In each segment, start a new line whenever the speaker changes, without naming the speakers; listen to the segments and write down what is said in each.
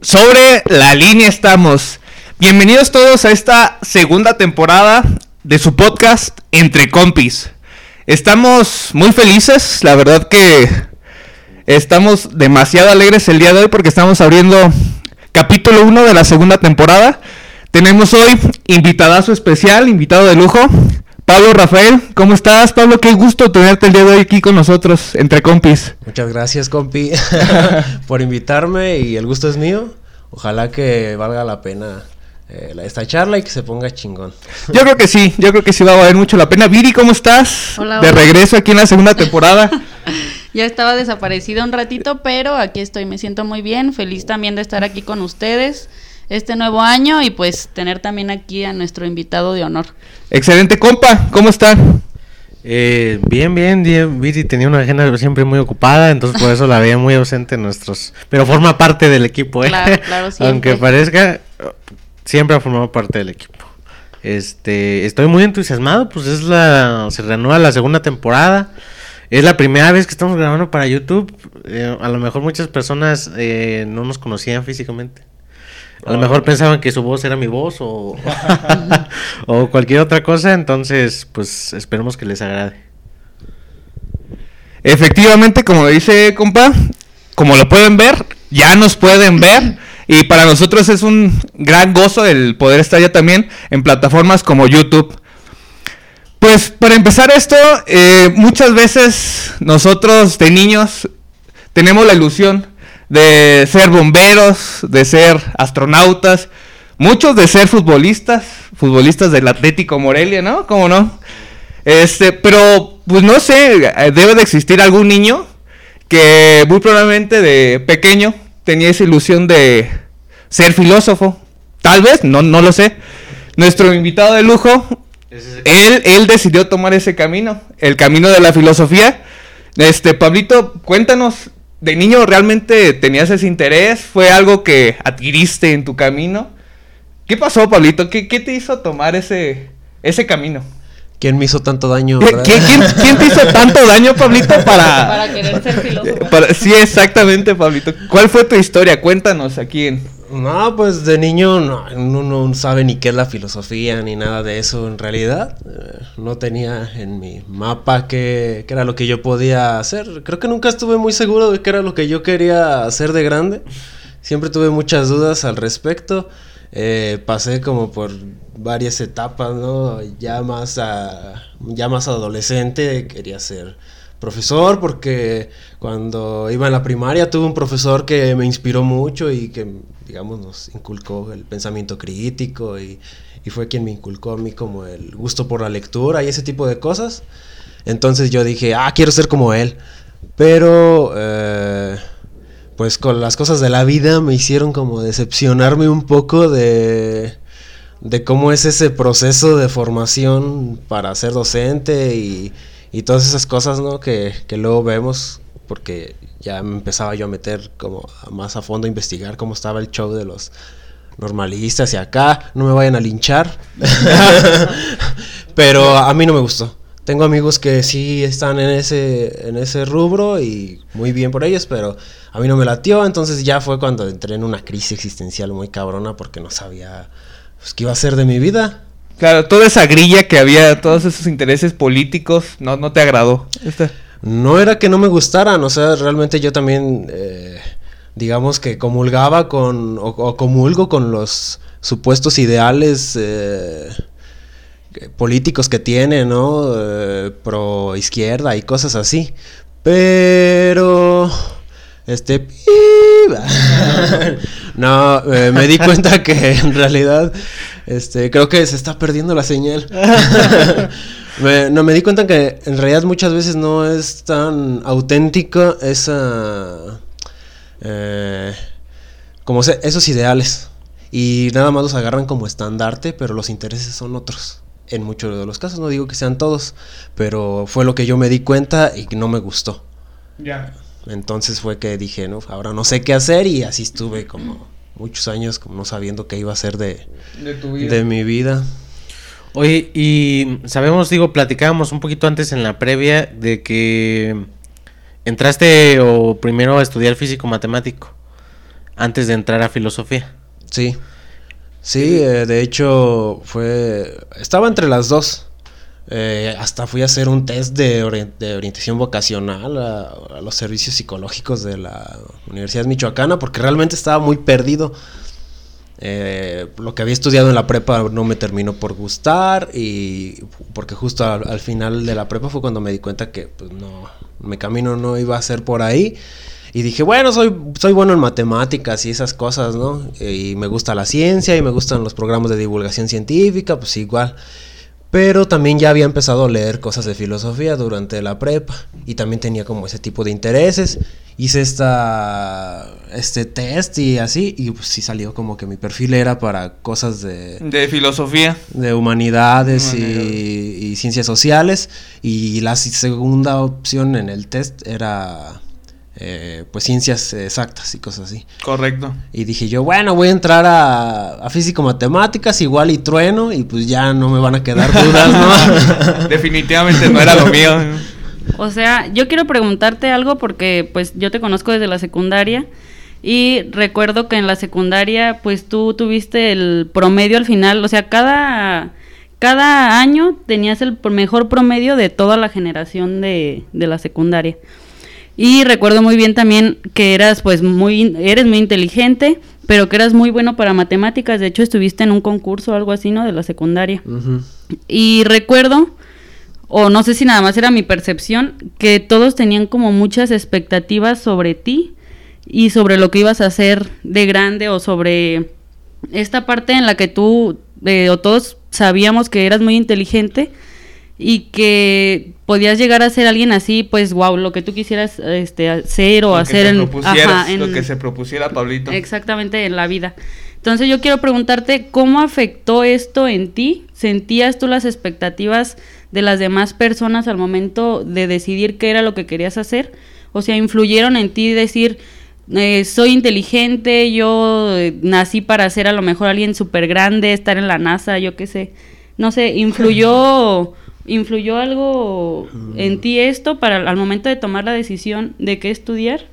Sobre la línea estamos. Bienvenidos todos a esta segunda temporada de su podcast Entre Compis. Estamos muy felices, la verdad que estamos demasiado alegres el día de hoy porque estamos abriendo capítulo 1 de la segunda temporada. Tenemos hoy invitadazo especial, invitado de lujo, Pablo Rafael. ¿Cómo estás, Pablo? Qué gusto tenerte el día de hoy aquí con nosotros, entre compis.
Muchas gracias, compi, por invitarme y el gusto es mío. Ojalá que valga la pena eh, esta charla y que se ponga chingón.
Yo creo que sí, yo creo que sí va a valer mucho la pena. Viri, ¿cómo estás?
Hola,
De
hola.
regreso aquí en la segunda temporada.
Ya estaba desaparecida un ratito, pero aquí estoy, me siento muy bien, feliz también de estar aquí con ustedes este nuevo año y pues tener también aquí a nuestro invitado de honor.
Excelente, compa, ¿cómo están?
Eh, bien, bien, bien, Viri tenía una agenda siempre muy ocupada, entonces por eso la veía muy ausente en nuestros... Pero forma parte del equipo, ¿eh?
Claro, claro.
Aunque parezca, siempre ha formado parte del equipo. Este, estoy muy entusiasmado, pues es la... Se reanuda la segunda temporada. Es la primera vez que estamos grabando para YouTube. Eh, a lo mejor muchas personas eh, no nos conocían físicamente. A lo mejor pensaban que su voz era mi voz o, o cualquier otra cosa, entonces pues esperemos que les agrade.
Efectivamente, como dice compa, como lo pueden ver, ya nos pueden ver. Y para nosotros es un gran gozo el poder estar ya también en plataformas como YouTube. Pues para empezar esto, eh, muchas veces nosotros de niños tenemos la ilusión de ser bomberos, de ser astronautas, muchos de ser futbolistas, futbolistas del Atlético Morelia, ¿no? ¿Cómo no? Este, pero pues no sé, eh, debe de existir algún niño que muy probablemente de pequeño tenía esa ilusión de ser filósofo. Tal vez, no, no lo sé. Nuestro invitado de lujo, él, él decidió tomar ese camino, el camino de la filosofía. Este, Pablito, cuéntanos, ¿de niño realmente tenías ese interés? ¿Fue algo que adquiriste en tu camino? ¿Qué pasó, Pablito? ¿Qué, qué te hizo tomar ese, ese camino?
¿Quién me hizo tanto daño?
Qué- quién, quién te hizo tanto daño, Pablito, para...
Para querer ser filósofo.
para- sí, exactamente, Pablito. ¿Cuál fue tu historia? Cuéntanos aquí en...
No, pues de niño no, uno no sabe ni qué es la filosofía ni nada de eso en realidad. Eh, no tenía en mi mapa qué, qué era lo que yo podía hacer. Creo que nunca estuve muy seguro de qué era lo que yo quería hacer de grande. Siempre tuve muchas dudas al respecto. Eh, pasé como por varias etapas, ¿no? Ya más, a- ya más adolescente quería ser profesor porque cuando iba en la primaria tuve un profesor que me inspiró mucho y que, digamos, nos inculcó el pensamiento crítico y, y fue quien me inculcó a mí como el gusto por la lectura y ese tipo de cosas. Entonces yo dije, ah, quiero ser como él. Pero, eh, pues con las cosas de la vida me hicieron como decepcionarme un poco de, de cómo es ese proceso de formación para ser docente y, y todas esas cosas, ¿no? Que, que luego vemos, porque ya me empezaba yo a meter como más a fondo a investigar cómo estaba el show de los normalistas y acá, no me vayan a linchar. Pero a mí no me gustó. Tengo amigos que sí están en ese, en ese rubro y muy bien por ellos, pero a mí no me latió. Entonces ya fue cuando entré en una crisis existencial muy cabrona porque no sabía pues, qué iba a hacer de mi vida.
Claro, toda esa grilla que había, todos esos intereses políticos, no, no te agradó.
No era que no me gustaran, o sea, realmente yo también, eh, digamos que comulgaba con, o, comulgo con los supuestos ideales eh, políticos que tiene, ¿no? Eh, pro izquierda y cosas así. Pero... Este... no, me di cuenta que en realidad... Este, creo que se está perdiendo la señal. Me- no, me di cuenta que en realidad muchas veces no es tan auténtica esa... eh, como se- esos ideales. Y nada más los agarran como estandarte, pero los intereses son otros. En muchos de los casos, no digo que sean todos, pero fue lo que yo me di cuenta y que no me gustó. Entonces fue que dije, no, ahora no sé qué hacer y así estuve como muchos años como no sabiendo qué iba a hacer de,
De tu
de mi vida.
Oye, y sabemos, digo, platicábamos un poquito antes en la previa de que entraste o primero a estudiar físico matemático. antes de entrar a filosofía.
Sí. Sí, eh, de hecho fue... Estaba entre las dos. Eh, hasta fui a hacer un test de, orien- de orientación vocacional a, a los servicios psicológicos de la Universidad Michoacana porque realmente estaba muy perdido. Eh, lo que había estudiado en la prepa no me terminó por gustar y porque justo al, al final de la prepa fue cuando me di cuenta que pues no, mi camino no iba a ser por ahí y dije, bueno, soy, soy bueno en matemáticas y esas cosas, ¿no? Y me gusta la ciencia y me gustan los programas de divulgación científica, pues igual. Pero también ya había empezado a leer cosas de filosofía durante la prepa y también tenía como ese tipo de intereses. Hice esta, este test y así y pues sí salió como que mi perfil era para cosas de,
De filosofía.
de humanidades y, y ciencias sociales y la segunda opción en el test era eh, pues ciencias exactas y cosas así.
Correcto.
Y dije yo, bueno, voy a entrar a, a físico-matemáticas igual y trueno y pues ya no me van a quedar dudas, ¿no?
Definitivamente no era lo mío.
O sea, yo quiero preguntarte algo porque pues yo te conozco desde la secundaria y recuerdo que en la secundaria pues tú tuviste el promedio al final, o sea, cada, cada año tenías el mejor promedio de toda la generación de, de la secundaria. Y recuerdo muy bien también que eras pues muy, eres muy inteligente, pero que eras muy bueno para matemáticas, de hecho estuviste en un concurso o algo así, ¿no? De la secundaria. Y recuerdo, o no sé si nada más era mi percepción, que todos tenían como muchas expectativas sobre ti y sobre lo que ibas a hacer de grande o sobre esta parte en la que tú eh, o todos sabíamos que eras muy inteligente y que podías llegar a ser alguien así, pues wow, lo que tú quisieras este, hacer o
Lo
hacer en, ajá, en-
Lo que se propusiera Pablito.
Exactamente, en la vida. Entonces yo quiero preguntarte, ¿cómo afectó esto en ti? ¿Sentías tú las expectativas de las demás personas al momento de decidir qué era lo que querías hacer? O sea, ¿influyeron en ti decir, eh, soy inteligente, yo eh, nací para ser a lo mejor alguien súper grande, estar en la NASA, yo qué sé? No sé, ¿influyó, ¿influyó algo en ti esto para al momento de tomar la decisión de qué estudiar?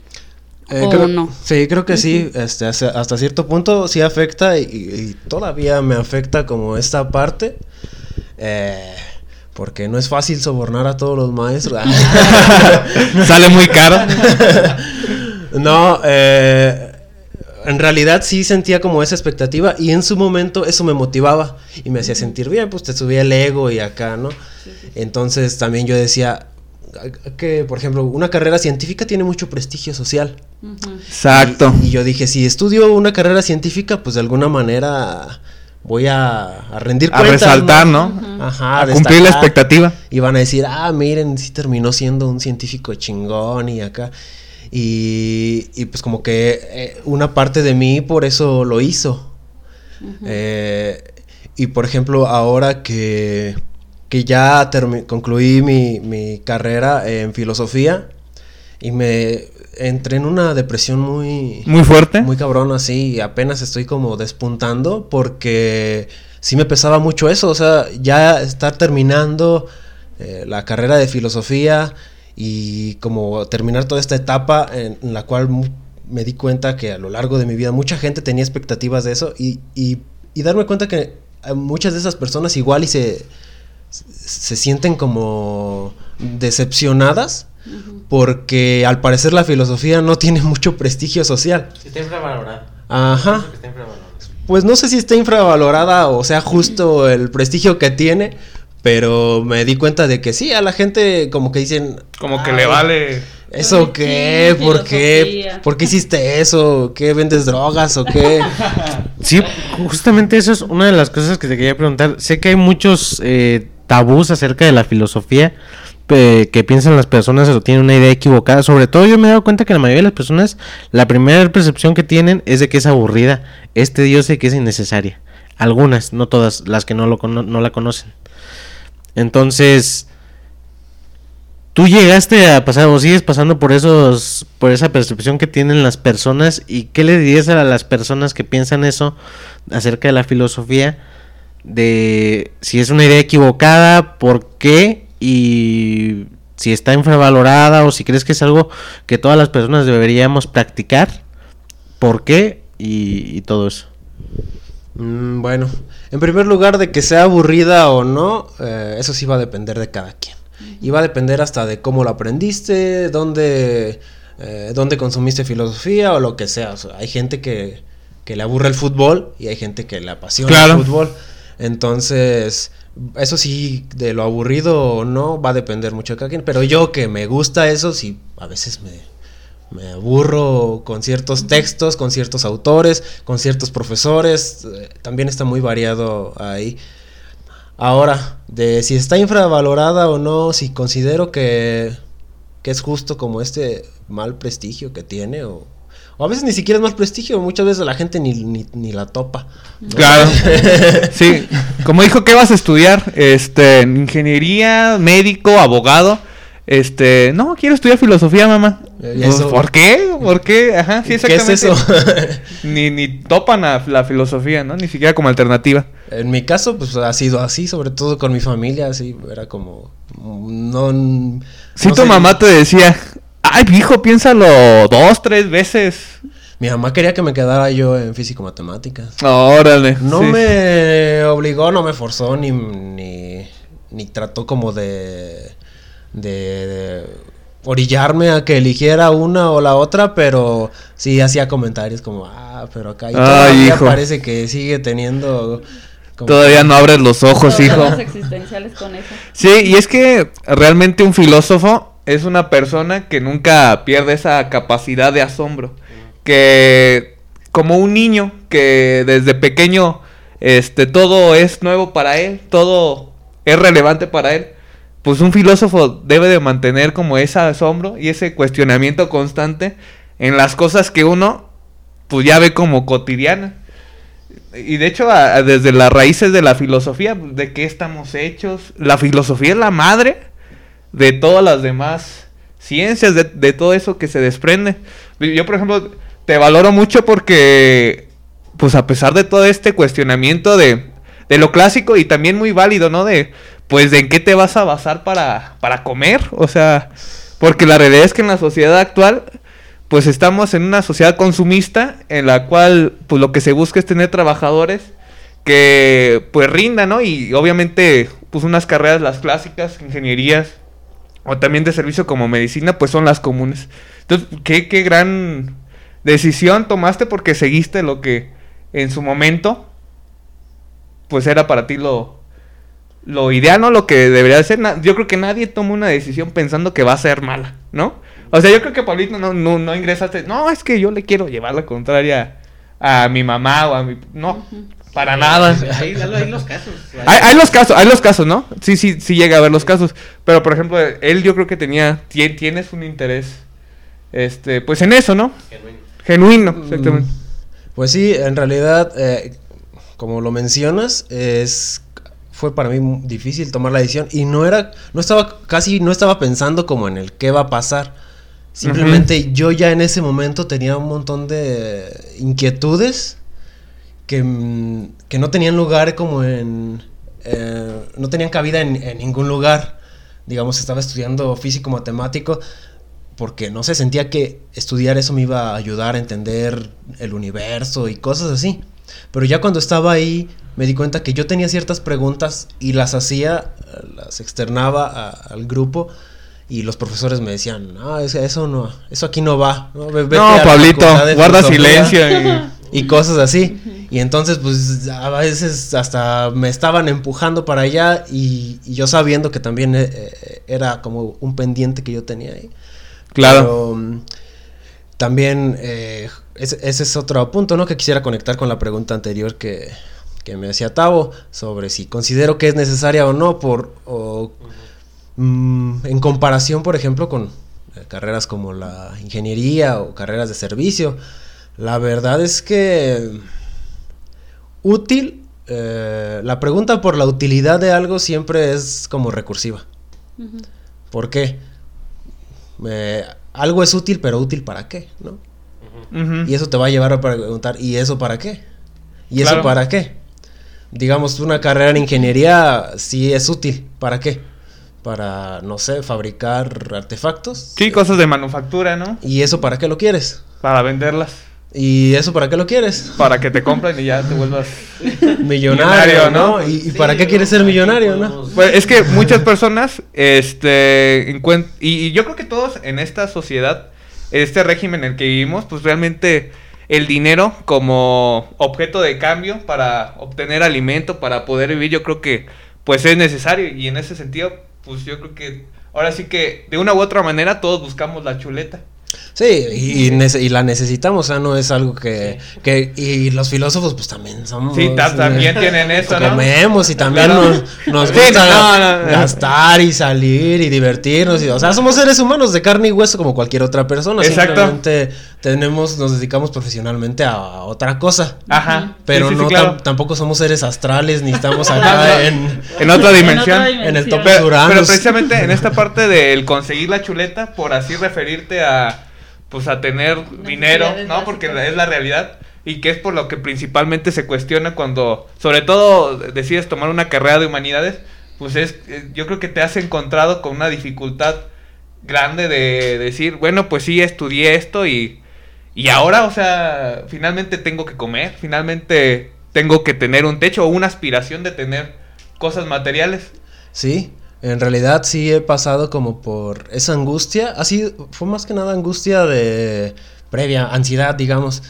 Eh,
¿O
creo-
no?
Sí, creo que sí, este, hasta, hasta cierto punto sí afecta y, y todavía me afecta como esta parte. eh, porque no es fácil sobornar a todos los maestros.
Sale muy caro.
no, eh, en realidad sí sentía como esa expectativa y en su momento eso me motivaba y me hacía sentir bien, pues te subía el ego y acá, ¿no? Entonces también yo decía que, por ejemplo, una carrera científica tiene mucho prestigio social.
Exacto.
Y, y yo dije, si estudio una carrera científica, pues de alguna manera voy a, a rendir
A
cuentas.
resaltar, ¿no?
Ajá,
A cumplir la expectativa.
Y van a decir, ah, miren, sí terminó siendo un científico chingón y acá. Y, y pues como que eh, una parte de mí por eso lo hizo. Eh, y por ejemplo, ahora que, que ya concluí mi, mi carrera en filosofía y me entré en una depresión muy...
Muy fuerte.
Muy cabrón, así, y apenas estoy como despuntando porque sí me pesaba mucho eso, o sea, ya estar terminando eh, la carrera de filosofía y como terminar toda esta etapa en, en la cual mu- me di cuenta que a lo largo de mi vida mucha gente tenía expectativas de eso y, y- y darme cuenta que a muchas de esas personas igual y se, se sienten como decepcionadas porque al parecer la filosofía no tiene mucho prestigio social.
Está infravalorado.
Ajá.
Está.
Pues no sé si está infravalorada o sea justo el prestigio que tiene, pero me di cuenta de que sí, a la gente como que dicen...
Como que
"Ay,
le vale.
¿Eso qué?
sí,
¿Por qué? ¿Por qué hiciste eso? ¿Qué vendes drogas o qué?
Sí, justamente eso es una de las cosas que te quería preguntar. Sé que hay muchos eh, tabús acerca de la filosofía eh, que piensan las personas o tienen una idea equivocada. Sobre todo yo me he dado cuenta que la mayoría de las personas, la primera percepción que tienen es de que es aburrida, es tediosa y que es innecesaria. Algunas, no todas, las que no, lo cono- no la conocen. Entonces, tú llegaste a pasar o sigues pasando por esos por esa percepción que tienen las personas y qué le dirías a las personas que piensan eso acerca de la filosofía de si es una idea equivocada, por qué y si está infravalorada o si crees que es algo que todas las personas deberíamos practicar por qué y, todo eso.
Mm, bueno, en primer lugar, de que sea aburrida o no, eh, eso sí va a depender de cada quien. Y va a depender hasta de cómo lo aprendiste, dónde, eh, dónde consumiste filosofía o lo que sea. O sea, hay gente que, que le aburre el fútbol y hay gente que le apasiona
Claro.
el fútbol. Entonces, eso sí, de lo aburrido o no, va a depender mucho de cada quien. Pero yo que me gusta eso, sí, a veces me, me aburro con ciertos textos, con ciertos autores, con ciertos profesores. eh, también está muy variado ahí. Ahora, de si está infravalorada o no, si considero que, que es justo como este mal prestigio que tiene, o, o a veces ni siquiera es mal prestigio, muchas veces la gente ni, ni, ni la topa. ¿no?
Claro. Sí, como dijo, ¿qué vas a estudiar? Este, ingeniería, médico, abogado. Este, no, quiero estudiar filosofía, mamá.
Eh, ¿y
Pues? ¿Por qué? ¿Por qué? Ajá, sí,
¿Qué es
exactamente.
eso?
Ni, ni topan a la filosofía, ¿no? Ni siquiera como alternativa.
En mi caso, pues ha sido así, sobre todo con mi familia, así, era como, no...
Si tu mamá te decía, ay, hijo, piénsalo dos, tres veces.
Mi mamá quería que me quedara yo en físico-matemáticas.
Órale.
No
sí.
me obligó, no me forzó, ni, ni, ni trató como de, de, de orillarme a que eligiera una o la otra, pero sí hacía comentarios como, ah, pero acá todavía
hijo.
parece que sigue teniendo... como-
Todavía no abres los ojos, hijo.
Problemas existenciales con eso.
Sí, y es que realmente un filósofo es una persona que nunca pierde esa capacidad de asombro. Que como un niño que desde pequeño este todo es nuevo para él, todo es relevante para él. Pues un filósofo debe de mantener como ese asombro y ese cuestionamiento constante en las cosas que uno pues ya ve como cotidiana. Y de hecho, a- desde las raíces de la filosofía, de qué estamos hechos, la filosofía es la madre de todas las demás ciencias, de, de todo eso que se desprende. Yo, por ejemplo, te valoro mucho porque, pues a pesar de todo este cuestionamiento de, de lo clásico y también muy válido, ¿no? De, pues, en qué te vas a basar para, para comer, o sea, porque la realidad es que en la sociedad actual pues estamos en una sociedad consumista en la cual pues lo que se busca es tener trabajadores que pues rindan, ¿no? Y obviamente pues unas carreras las clásicas, ingenierías o también de servicio como medicina pues son las comunes. Entonces, qué, qué gran decisión tomaste porque seguiste lo que en su momento pues era para ti lo lo ideal, ¿no? Lo que debería de ser. Yo creo que nadie toma una decisión pensando que va a ser mala, ¿no? O sea, yo creo que Pablito no, no, no ingresaste. No, es que yo le quiero llevar la contraria a mi mamá o a mi. No, para nada.
Hay, hay los casos.
Hay, hay los casos, hay los casos, ¿no? Sí, sí, sí llega a haber los casos. Pero por ejemplo, él yo creo que tenía. tie- tienes un interés. Este, pues en eso, ¿no? Genuino, exactamente.
Pues sí, en realidad, eh, como lo mencionas, es fue para mí difícil tomar la decisión y no era, no estaba casi, no estaba pensando como en el qué va a pasar. Simplemente yo ya en ese momento tenía un montón de inquietudes que, mm, que no tenían lugar como en, eh, no tenían cabida en, en ningún lugar. Digamos, estaba estudiando físico matemático porque no sé, sentía que estudiar eso me iba a ayudar a entender el universo y cosas así. Pero ya cuando estaba ahí me di cuenta que yo tenía ciertas preguntas y las hacía, eh, las externaba a- al grupo y los profesores me decían, no, es- eso no, eso aquí no va. No, vete
No, Pablito, guarda
filosofía".
silencio. y-
y cosas así. Y entonces, pues a veces hasta me estaban empujando para allá y, y yo sabiendo que también eh, eh, era como un pendiente que yo tenía ahí.
Claro.
Pero, mm, también ese, ese es otro punto, ¿no? Que quisiera conectar con la pregunta anterior que, que me hacía Tavo sobre si considero que es necesaria o no por o, mm, en comparación, por ejemplo, con eh, carreras como la ingeniería o carreras de servicio. La verdad es que útil, eh, la pregunta por la utilidad de algo siempre es como recursiva. ¿Por qué? Eh, algo es útil, pero útil para qué, ¿no? Y eso te va a llevar a preguntar, ¿y eso para qué? ¿Y eso para qué? Digamos, una carrera en ingeniería sí es útil, ¿para qué? Para, no sé, fabricar artefactos.
Sí, cosas de manufactura, ¿no?
¿Y eso para qué lo quieres?
Para venderlas.
¿Y eso para qué lo quieres?
Para que te compren y ya te vuelvas
millonario, ¿no? ¿Y, y para qué quieres ser millonario, no?
Pues es que muchas personas, este, encuent- y, y yo creo que todos en esta sociedad, este régimen en el que vivimos, pues realmente el dinero como objeto de cambio para obtener alimento, para poder vivir, yo creo que pues es necesario y en ese sentido, pues yo creo que ahora sí que de una u otra manera todos buscamos la chuleta.
Sí, y, y nece- y la necesitamos, o sea, no es algo que, que... Y los filósofos, pues también somos...
Sí, ta- también tienen eso, ¿no?
Comemos y también
Claro.
nos, nos
Sí,
gusta
no, no, no.
gastar y salir y divertirnos. Y, o sea, somos seres humanos de carne y hueso como cualquier otra persona.
Exacto.
Simplemente tenemos, nos dedicamos profesionalmente a otra cosa.
Ajá.
Pero
Sí, sí, sí,
no
claro.
tam- tampoco somos seres astrales ni estamos acá en...
En otra dimensión.
En el top
Pero,
Uranus.
pero precisamente en esta parte del conseguir la chuleta, por así referirte a pues a tener dinero, ¿no? Porque es la realidad y que es por lo que principalmente se cuestiona cuando, sobre todo, decides tomar una carrera de humanidades, pues es, eh, yo creo que te has encontrado con una dificultad grande de decir, bueno, pues sí, estudié esto y, y ahora, o sea, finalmente tengo que comer, finalmente tengo que tener un techo o una aspiración de tener cosas materiales.
Sí, en realidad sí he pasado como por esa angustia. Así fue más que nada angustia de previa, ansiedad, digamos,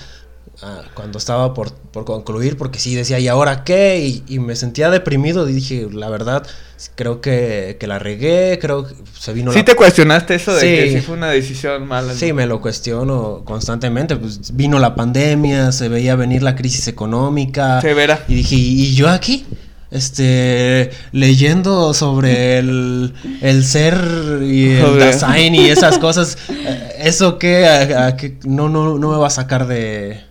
ah, cuando estaba por, por concluir, porque sí decía, ¿y ahora qué? Y, y me sentía deprimido y dije, la verdad, creo que, que la regué, creo que se vino
¿Sí
la
te cuestionaste eso de
Sí.
que sí fue una decisión mala?
Sí, me lo cuestiono constantemente. Pues vino la pandemia, se veía venir la crisis económica.
Severa.
Y dije, ¿y yo aquí? Este, leyendo sobre el, el ser y el design y esas cosas. eh, ¿Eso qué? A- a qué- no, no, no me va a sacar de,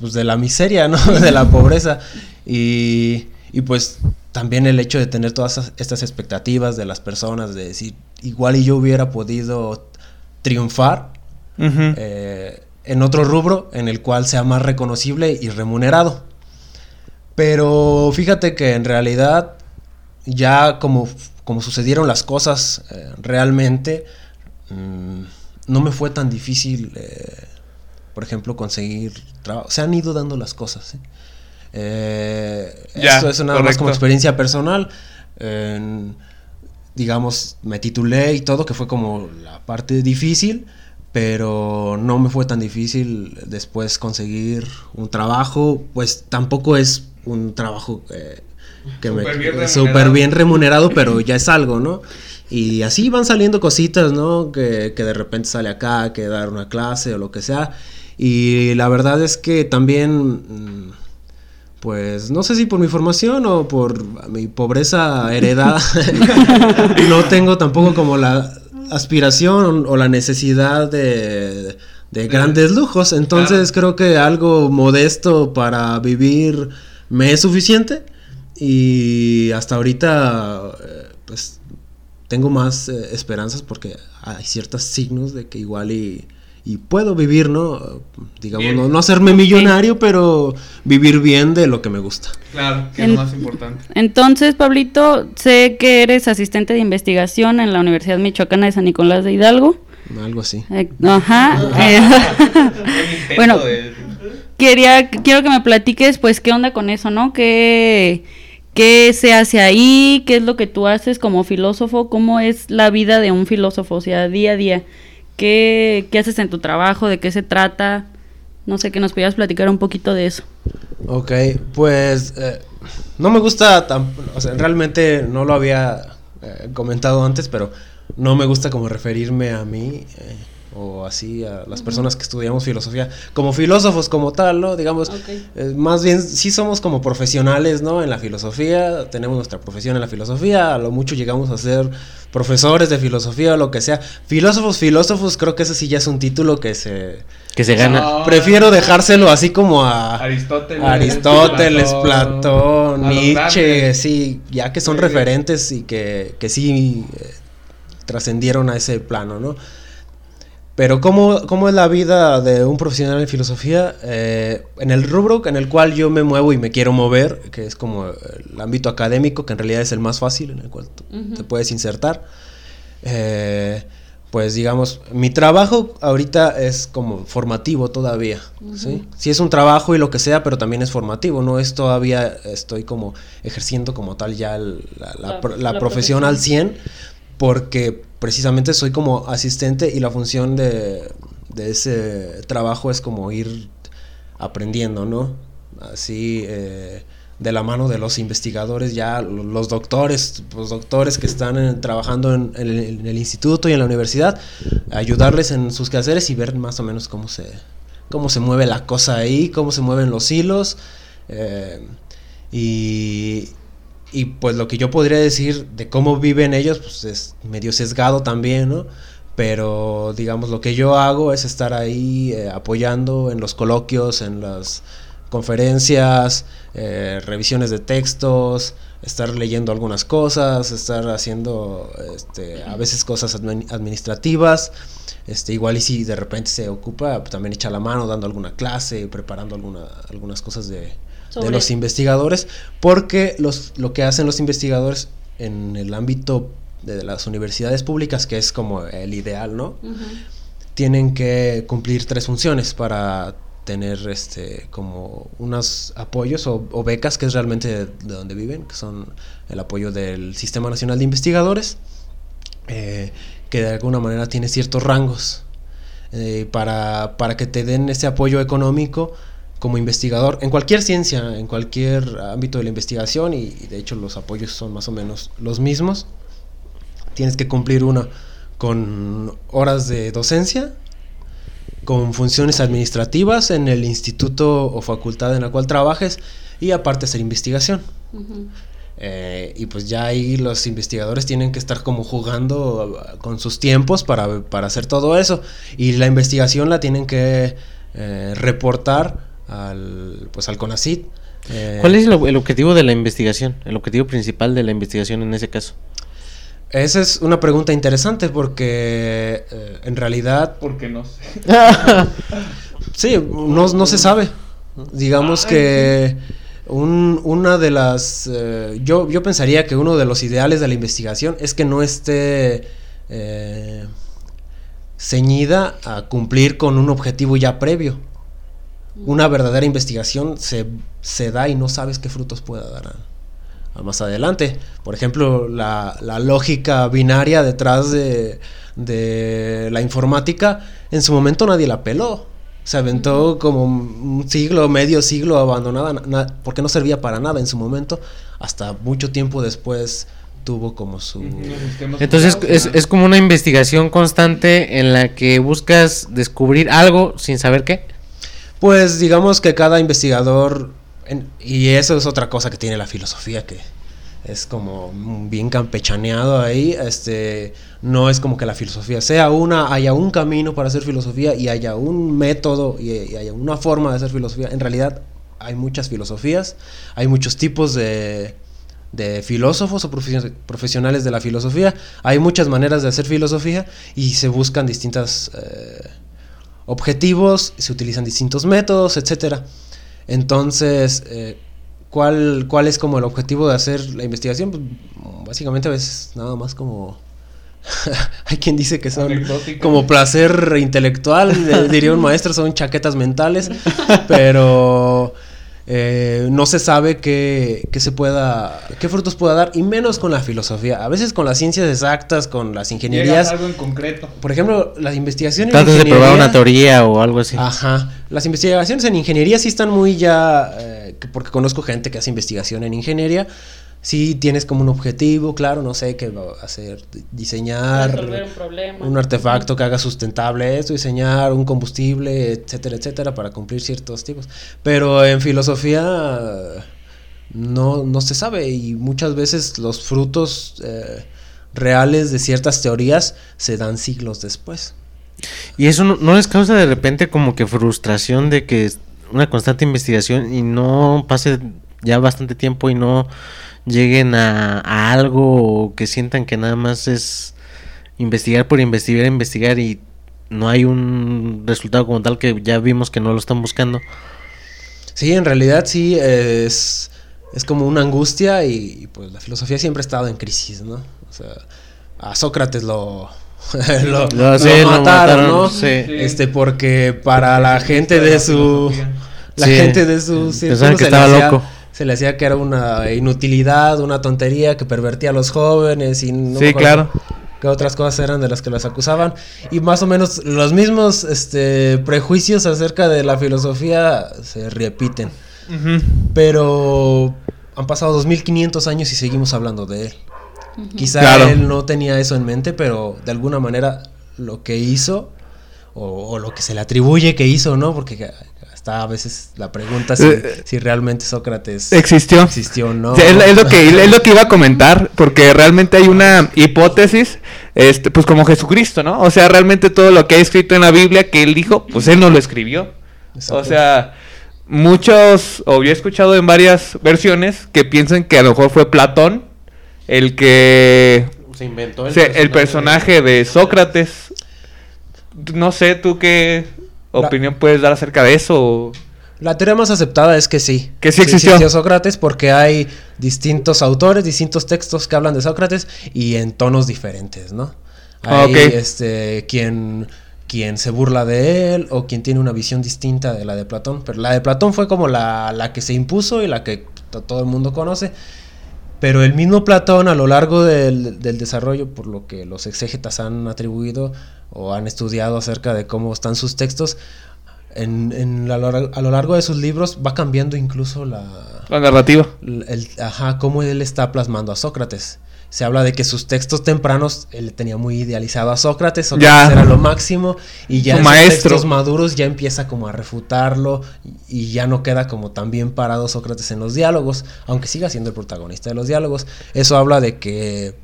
pues, de la miseria, ¿no? De la pobreza. Y, y pues también el hecho de tener todas esas- estas expectativas de las personas, de decir, igual y yo hubiera podido triunfar eh, en otro rubro en el cual sea más reconocible y remunerado. Pero fíjate que en realidad ya como, como sucedieron las cosas eh, realmente, mm, no me fue tan difícil, eh, por ejemplo, conseguir trabajo. Se han ido dando las cosas. ¿eh? Eh,
Ya,
esto es nada más como experiencia personal. Digamos, me titulé y todo, que fue como la parte difícil, pero no me fue tan difícil después conseguir un trabajo, pues tampoco es un trabajo eh, que me
Súper bien
súper
remunerado.
bien remunerado, pero ya es algo, ¿no? Y así van saliendo cositas, ¿no? Que, que de repente sale acá, que dar una clase o lo que sea. Y la verdad es que también, mm, pues no sé si por mi formación o por mi pobreza heredada, no tengo tampoco como la aspiración o la necesidad de, de grandes lujos. Entonces creo que algo modesto para vivir me es suficiente. Y hasta ahorita, eh, pues tengo más eh, esperanzas porque hay ciertos signos de que igual y, y puedo vivir, ¿no? Digamos,
Bien.
no, no hacerme millonario, pero vivir bien de lo que me gusta.
Claro, que es
En-
lo más importante.
Entonces, Pablito, sé que eres asistente de investigación en la Universidad Michoacana de San Nicolás de Hidalgo.
Algo así.
Eh, ajá. eh, bueno, quería, quiero que me platiques, pues, qué onda con eso, ¿no? ¿Qué, ¿Qué se hace ahí? ¿Qué es lo que tú haces como filósofo? ¿Cómo es la vida de un filósofo? O sea, día a día. ¿Qué, qué haces en tu trabajo? ¿De qué se trata? No sé, que nos pudieras platicar un poquito de eso.
Ok, pues eh, no me gusta, tam- o sea, realmente no lo había eh, comentado antes, pero no me gusta como referirme a mí eh, o así a las personas que estudiamos filosofía como filósofos como tal, ¿no? Digamos, eh, más bien sí somos como profesionales, ¿no? En la filosofía, tenemos nuestra profesión en la filosofía, a lo mucho llegamos a ser profesores de filosofía o lo que sea. Filósofos, filósofos, creo que ese sí ya es un título que se...
Que se gana.
No.
Prefiero dejárselo así como a...
Aristóteles,
Aristóteles,
Platón,
Nietzsche,
grandes.
sí, ya que son
Sí.
referentes y que, que sí eh, trascendieron a ese plano, ¿no? Pero ¿cómo, cómo es la vida de un profesional en filosofía? Eh, en el rubro en el cual yo me muevo y me quiero mover, que es como el ámbito académico, que en realidad es el más fácil, en el cual te puedes insertar. eh, pues digamos, mi trabajo ahorita es como formativo todavía, ¿sí? Sí es un trabajo y lo que sea, pero también es formativo, no es todavía, estoy como ejerciendo como tal ya el- la, la
La-
pro- la
la
profesión al 100, porque precisamente soy como asistente y la función de, de ese trabajo es como ir aprendiendo, ¿no? Así, eh, de la mano de los investigadores, ya lo- los doctores, los doctores que están trabajando en, en el, en el instituto y en la universidad, ayudarles en sus quehaceres y ver más o menos cómo se, cómo se mueve la cosa ahí, cómo se mueven los hilos. eh, y, y pues lo que yo podría decir de cómo viven ellos, pues es medio sesgado también, ¿no? Pero digamos, lo que yo hago es estar ahí eh, apoyando en los coloquios, en las conferencias, eh, revisiones de textos, estar leyendo algunas cosas, estar haciendo este, a veces cosas admin- administrativas. Este, igual y si de repente se ocupa, pues, también echa la mano dando alguna clase, preparando alguna, algunas cosas de, de los investigadores, porque los, lo que hacen los investigadores en el ámbito de las universidades públicas, que es como el ideal, ¿no? Tienen que cumplir tres funciones para tener este como unos apoyos o, o becas que es realmente de, de donde viven, que son el apoyo del Sistema Nacional de Investigadores, eh, que de alguna manera tiene ciertos rangos eh, para, para que te den ese apoyo económico como investigador en cualquier ciencia, en cualquier ámbito de la investigación y, y de hecho los apoyos son más o menos los mismos. Tienes que cumplir uno con horas de docencia, con funciones administrativas en el instituto o facultad en la cual trabajes y aparte hacer investigación. Eh, y pues ya ahí los investigadores tienen que estar como jugando uh, con sus tiempos para, para hacer todo eso. Y la investigación la tienen que eh, reportar al, pues al CONACIT. Eh,
¿Cuál es el, el objetivo de la investigación? El objetivo principal de la investigación en ese caso.
Esa es una pregunta interesante porque eh, en realidad
Porque no sé.
Sí, no, no se sabe. Digamos que un- una de las... eh, yo, yo pensaría que uno de los ideales de la investigación es que no esté eh, ceñida a cumplir con un objetivo ya previo. Una verdadera investigación se, se da y no sabes qué frutos pueda dar a- a más adelante. Por ejemplo, la, la lógica binaria detrás de, de la informática, en su momento nadie la peló. Se aventó como un siglo, medio siglo abandonada, na- na- porque no servía para nada en su momento. Hasta mucho tiempo después tuvo como su...
Entonces es, es como una investigación constante en la que buscas descubrir algo sin saber qué.
Pues digamos que cada investigador, y eso es otra cosa que tiene la filosofía, que es como bien campechaneado ahí, este, no es como que la filosofía sea una, haya un camino para hacer filosofía y haya un método y, haya una forma de hacer filosofía. En realidad hay muchas filosofías, hay muchos tipos de, de filósofos o profesio- profesionales de la filosofía, hay muchas maneras de hacer filosofía y se buscan distintas... eh, objetivos, se utilizan distintos métodos, etcétera. Entonces, eh, ¿cuál, ¿cuál es como el objetivo de hacer la investigación? Pues, básicamente a veces nada más como... Hay quien dice que son como placer intelectual, diría un maestro, son chaquetas mentales, pero eh, no se sabe qué, qué se pueda, qué frutos pueda dar, y menos con la filosofía. A veces con las ciencias exactas, con las ingenierías,
algo en concreto.
por ejemplo, las investigaciones
Tratas de probar una teoría o algo así.
Ajá. Las investigaciones en ingeniería sí están muy ya, eh, que- porque conozco gente que hace investigación en ingeniería. Sí tienes como un objetivo, claro, no sé, qué va a hacer, diseñar
un problema.
un artefacto que haga sustentable esto, diseñar un combustible, etcétera, etcétera, para cumplir ciertos tipos. Pero en filosofía no, no se sabe y muchas veces los frutos eh, reales de ciertas teorías se dan siglos después.
Y eso no, no les causa de repente como que frustración de que es una constante investigación y no pase ya bastante tiempo y no lleguen a, a algo o que sientan que nada más es investigar por investigar, investigar y no hay un resultado como tal que ya vimos que no lo están buscando.
Sí, en realidad sí es, es como una angustia y, y, pues la filosofía siempre ha estado en crisis, ¿no? O sea, a Sócrates lo, lo,
Lo-
lo
sí, lo
mataron,
mataron,
¿no?
sí.
Este, porque para la gente de su... La
Sí.
gente de su
Pensaban que estaba loco.
Se le hacía que era una inutilidad, una tontería que pervertía a los jóvenes y no
Sí, claro.
qué otras cosas eran de las que los acusaban y más o menos los mismos este, prejuicios acerca de la filosofía se repiten. Pero han pasado 2500 años y seguimos hablando de él. Quizá
Claro.
él no tenía eso en mente, pero de alguna manera lo que hizo, o, o lo que se le atribuye que hizo, ¿no? Porque hasta a veces la pregunta si,
Eh,
si realmente Sócrates
Existió.
existió o no.
Sí, es, es lo que, es lo que iba a comentar, porque realmente hay una hipótesis, este, pues como Jesucristo, ¿no? O sea, realmente todo lo que hay escrito en la Biblia que él dijo, pues él no lo escribió.
Exacto.
O sea, muchos, o yo he escuchado en varias versiones que piensan que a lo mejor fue Platón el que
Se inventó el,
se- el personaje de Sócrates. No sé, ¿tú qué
La-
opinión puedes dar acerca de eso?
La teoría más aceptada es que sí.
Que sí existió.
Sócrates porque hay distintos autores, distintos textos que hablan de Sócrates y en tonos diferentes, ¿no?
Ah,
Hay
ok.
este quien quien se burla de él o quien tiene una visión distinta de la de Platón, pero la de Platón fue como la, la que se impuso y la que to- todo el mundo conoce. Pero el mismo Platón a lo largo del, del desarrollo, por lo que los exégetas han atribuido o han estudiado acerca de cómo están sus textos, en, en a, lo, a lo largo de sus libros va cambiando incluso la,
La narrativa.
el- ajá, cómo él está plasmando a Sócrates. Se habla de que sus textos tempranos él tenía muy idealizado a Sócrates, Sócrates
Ya.
era lo máximo y ya
Su
en sus textos maduros ya empieza como a refutarlo y, y ya no queda como tan bien parado Sócrates en los diálogos, aunque siga siendo el protagonista de los diálogos. Eso habla de que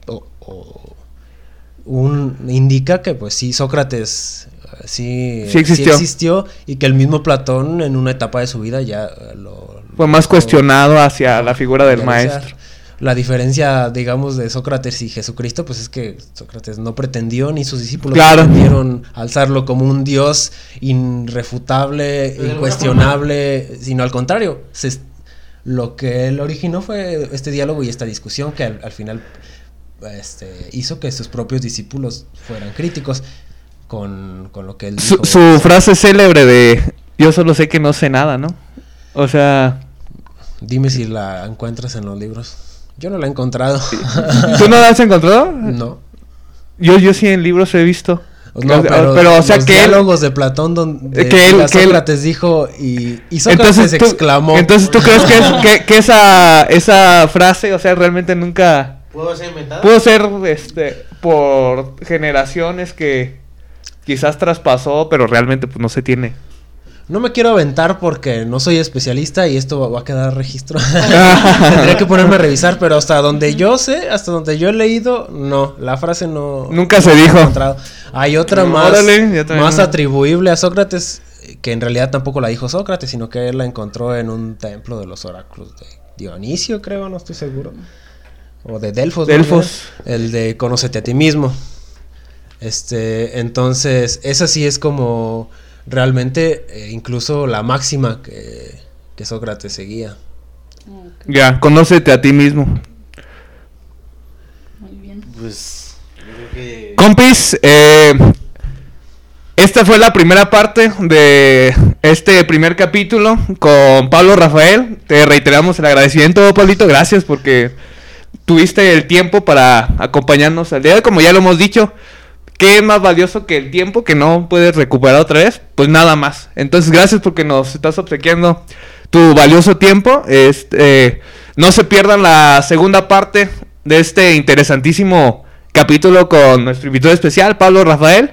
un indica que pues sí Sócrates eh, sí,
Sí existió.
existió y que el mismo Platón en una etapa de su vida ya eh, lo
Fue más
lo-
cuestionado hacia la figura del
realizar.
maestro.
La diferencia, digamos, de Sócrates y Jesucristo, pues es que Sócrates no pretendió ni sus discípulos
Claro.
pretendieron alzarlo como un dios irrefutable, incuestionable, sino al contrario, se- lo que él originó fue este diálogo y esta discusión que al, al final este, hizo que sus propios discípulos fueran críticos con, con lo que él dijo.
su frase célebre de yo solo sé que no sé nada, ¿no? O sea,
Dime si la encuentras en los libros. Yo no la he encontrado.
¿tú no la has encontrado?
no.
Yo, yo sí en libros he visto.
No, pero,
pero o sea
los
que él,
diálogos de Platón donde
que él- que él-
dijo y, y Sócrates
entonces tú,
exclamó.
entonces tú crees que, es- que, que esa esa frase, o sea, realmente nunca
¿Pudo ser inventado?
pudo ser este por generaciones que quizás traspasó, pero realmente pues no se tiene.
No me quiero aventar porque no soy especialista y esto va, a quedar registro. Tendría que ponerme a revisar, pero hasta donde yo sé, hasta donde yo he leído, no, la frase no.
Nunca
no
se dijo.
encontrado. Hay otra
No,
más,
órale,
más atribuible a Sócrates, que en realidad tampoco la dijo Sócrates, sino que él la encontró en un templo de los oráculos de Dionisio, creo, no estoy seguro. O de Delfos.
Delfos.
El de Conócete a ti mismo. Este, entonces, esa sí es como realmente eh, incluso la máxima que, que Sócrates seguía.
Ya, conócete a ti mismo.
Muy bien.
Pues. creo que-
Compis, eh, esta fue la primera parte de este primer capítulo con Pablo Rafael. Te reiteramos el agradecimiento, Pablito. Gracias porque tuviste el tiempo para acompañarnos al día de. Como ya lo hemos dicho, ¿qué es más valioso que el tiempo que no puedes recuperar otra vez? Pues nada más. Entonces, gracias porque nos estás obsequiando tu valioso tiempo. Este, no se pierdan la segunda parte de este interesantísimo capítulo con nuestro invitado especial, Pablo Rafael.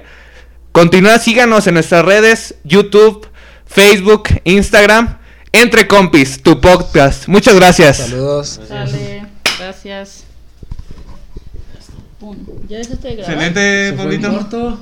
Continúa, síganos en nuestras redes, YouTube, Facebook, Instagram, Entre Compis, tu podcast. Muchas gracias.
Saludos.
Sale, gracias. Pum. ¿Ya dejaste de.